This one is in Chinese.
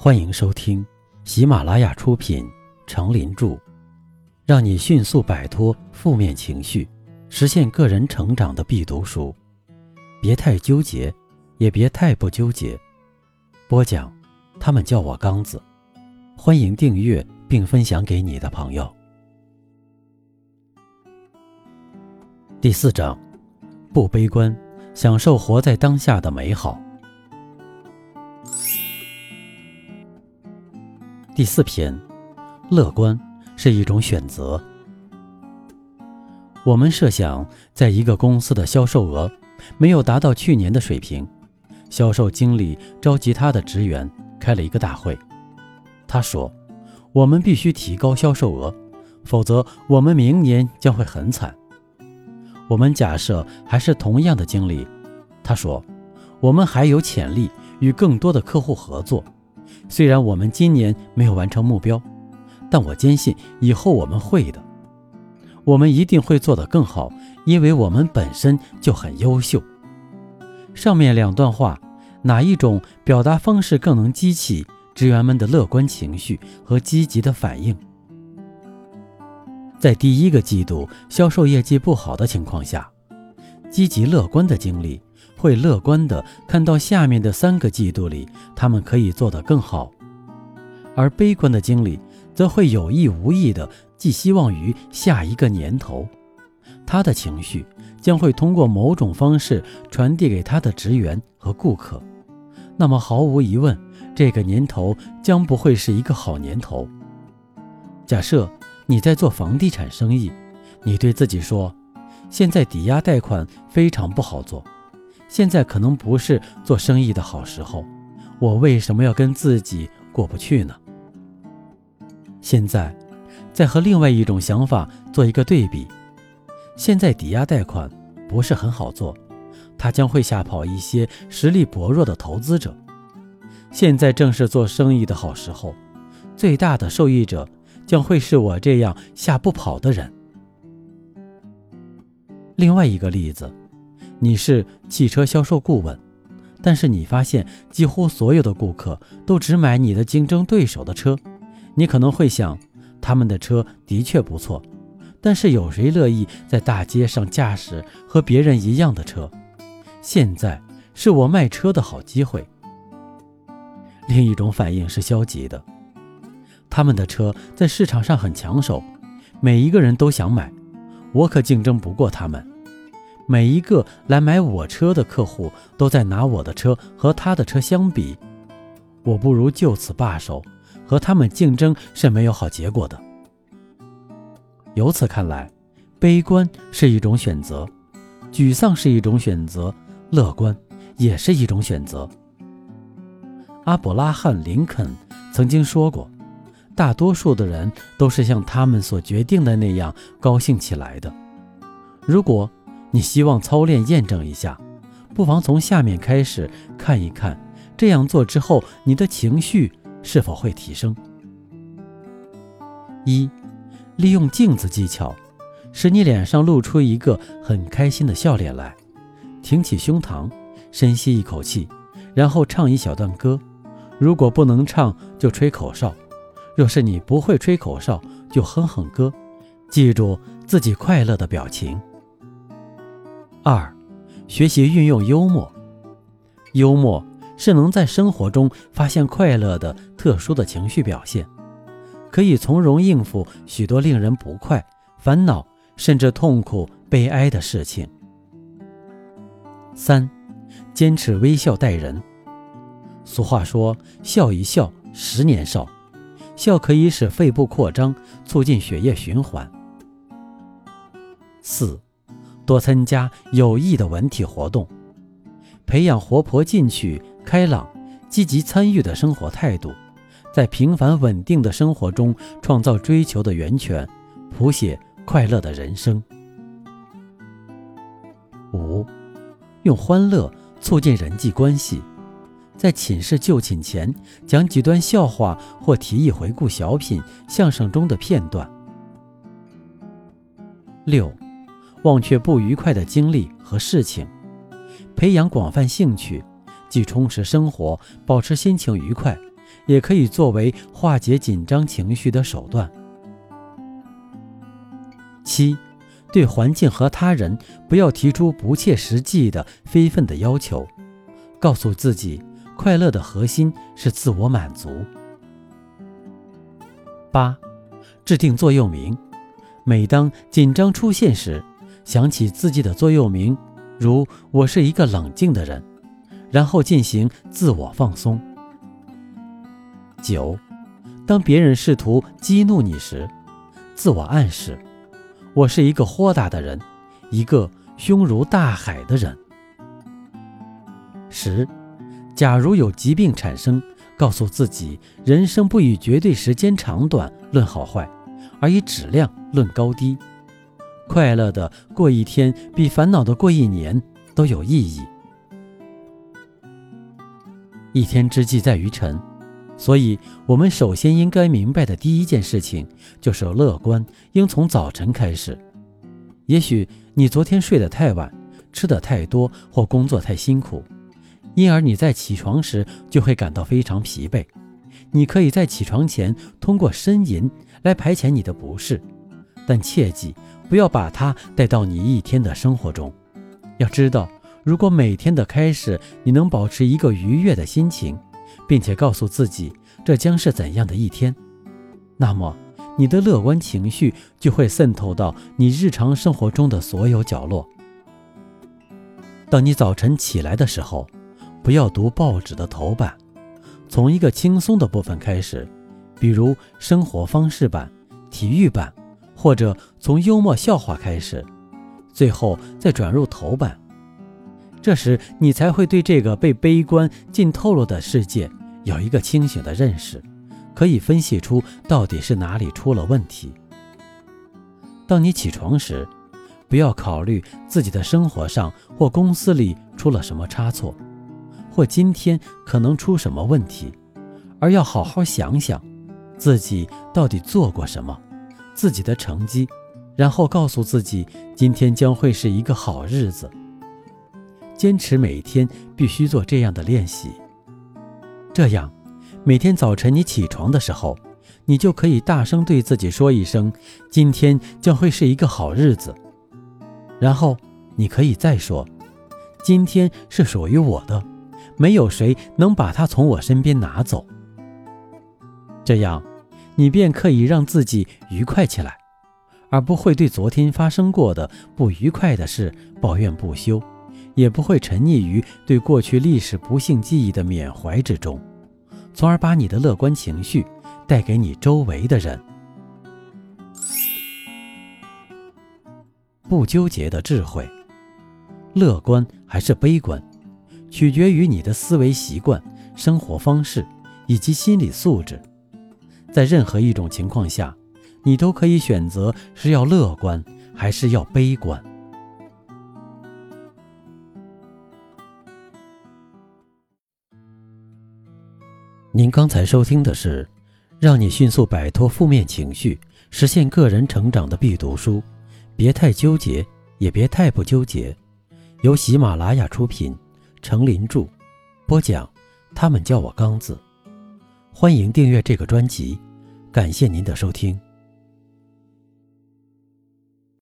欢迎收听喜马拉雅出品《成林著》，让你迅速摆脱负面情绪，实现个人成长的必读书。别太纠结，也别太不纠结。播讲，他们叫我刚子。欢迎订阅并分享给你的朋友。第四章，不悲观，享受活在当下的美好。第四篇，乐观是一种选择。我们设想，在一个公司的销售额没有达到去年的水平，销售经理召集他的职员开了一个大会。他说：“我们必须提高销售额，否则我们明年将会很惨。”我们假设还是同样的经理，他说：“我们还有潜力与更多的客户合作。”虽然我们今年没有完成目标，但我坚信以后我们会的。我们一定会做得更好，因为我们本身就很优秀。上面两段话，哪一种表达方式更能激起职员们的乐观情绪和积极的反应？在第一个季度销售业绩不好的情况下，积极乐观的经历。会乐观地看到下面的三个季度里，他们可以做得更好；而悲观的经理则会有意无意地寄希望于下一个年头。他的情绪将会通过某种方式传递给他的职员和顾客。那么，毫无疑问，这个年头将不会是一个好年头。假设你在做房地产生意，你对自己说：“现在抵押贷款非常不好做。”现在可能不是做生意的好时候，我为什么要跟自己过不去呢？现在，再和另外一种想法做一个对比。现在抵押贷款不是很好做，它将会吓跑一些实力薄弱的投资者。现在正是做生意的好时候，最大的受益者将会是我这样吓不跑的人。另外一个例子。你是汽车销售顾问，但是你发现几乎所有的顾客都只买你的竞争对手的车。你可能会想，他们的车的确不错，但是有谁乐意在大街上驾驶和别人一样的车？现在是我卖车的好机会。另一种反应是消极的，他们的车在市场上很抢手，每一个人都想买，我可竞争不过他们。每一个来买我车的客户都在拿我的车和他的车相比，我不如就此罢手，和他们竞争是没有好结果的。由此看来，悲观是一种选择，沮丧是一种选择，乐观也是一种选择。阿伯拉罕·林肯曾经说过：“大多数的人都是像他们所决定的那样高兴起来的。”如果你希望操练验证一下，不妨从下面开始看一看，这样做之后，你的情绪是否会提升？一，利用镜子技巧，使你脸上露出一个很开心的笑脸来，挺起胸膛，深吸一口气，然后唱一小段歌。如果不能唱，就吹口哨；若是你不会吹口哨，就哼哼歌。记住自己快乐的表情。二，学习运用幽默。幽默是能在生活中发现快乐的特殊的情绪表现，可以从容应付许多令人不快、烦恼甚至痛苦、悲哀的事情。三，坚持微笑待人。俗话说：“笑一笑，十年少。”笑可以使肺部扩张，促进血液循环。四。多参加有益的文体活动，培养活泼进取、开朗、积极参与的生活态度，在平凡稳定的生活中创造追求的源泉，谱写快乐的人生。五，用欢乐促进人际关系，在寝室就寝前讲几段笑话或提议回顾小品、相声中的片段。六。忘却不愉快的经历和事情，培养广泛兴趣，既充实生活，保持心情愉快，也可以作为化解紧张情绪的手段。七，对环境和他人不要提出不切实际的非分的要求，告诉自己，快乐的核心是自我满足。八，制定座右铭，每当紧张出现时，想起自己的座右铭，如“我是一个冷静的人”，然后进行自我放松。九，当别人试图激怒你时，自我暗示：“我是一个豁达的人，一个胸如大海的人。”十，假如有疾病产生，告诉自己，人生不以绝对时间长短论好坏，而以质量论高低。快乐的过一天，比烦恼的过一年都有意义。一天之计在于晨。所以，我们首先应该明白的第一件事情就是乐观应从早晨开始。也许你昨天睡得太晚，吃得太多，或工作太辛苦，因而你在起床时就会感到非常疲惫。你可以在起床前通过呻吟来排遣你的不适，但切记不要把它带到你一天的生活中。要知道，如果每天的开始你能保持一个愉悦的心情，并且告诉自己这将是怎样的一天，那么你的乐观情绪就会渗透到你日常生活中的所有角落。当你早晨起来的时候，不要读报纸的头版，从一个轻松的部分开始，比如生活方式版、体育版，或者从幽默笑话开始，最后再转入头版。这时，你才会对这个被悲观浸透了的世界。有一个清醒的认识，可以分析出到底是哪里出了问题。当你起床时，不要考虑自己的生活上或公司里出了什么差错，或今天可能出什么问题，而要好好想想自己到底做过什么，自己的成绩，然后告诉自己今天将会是一个好日子。坚持每天必须做这样的练习。这样，每天早晨你起床的时候，你就可以大声对自己说一声：“今天将会是一个好日子。”然后你可以再说：“今天是属于我的，没有谁能把它从我身边拿走。”这样，你便可以让自己愉快起来，而不会对昨天发生过的不愉快的事抱怨不休。也不会沉溺于对过去历史不幸记忆的缅怀之中，从而把你的乐观情绪带给你周围的人。不纠结的智慧，乐观还是悲观，取决于你的思维习惯、生活方式以及心理素质。在任何一种情况下，你都可以选择是要乐观还是要悲观。您刚才收听的是《让你迅速摆脱负面情绪，实现个人成长的必读书》，别太纠结，也别太不纠结。由喜马拉雅出品，程林著，播讲。他们叫我刚子，欢迎订阅这个专辑，感谢您的收听。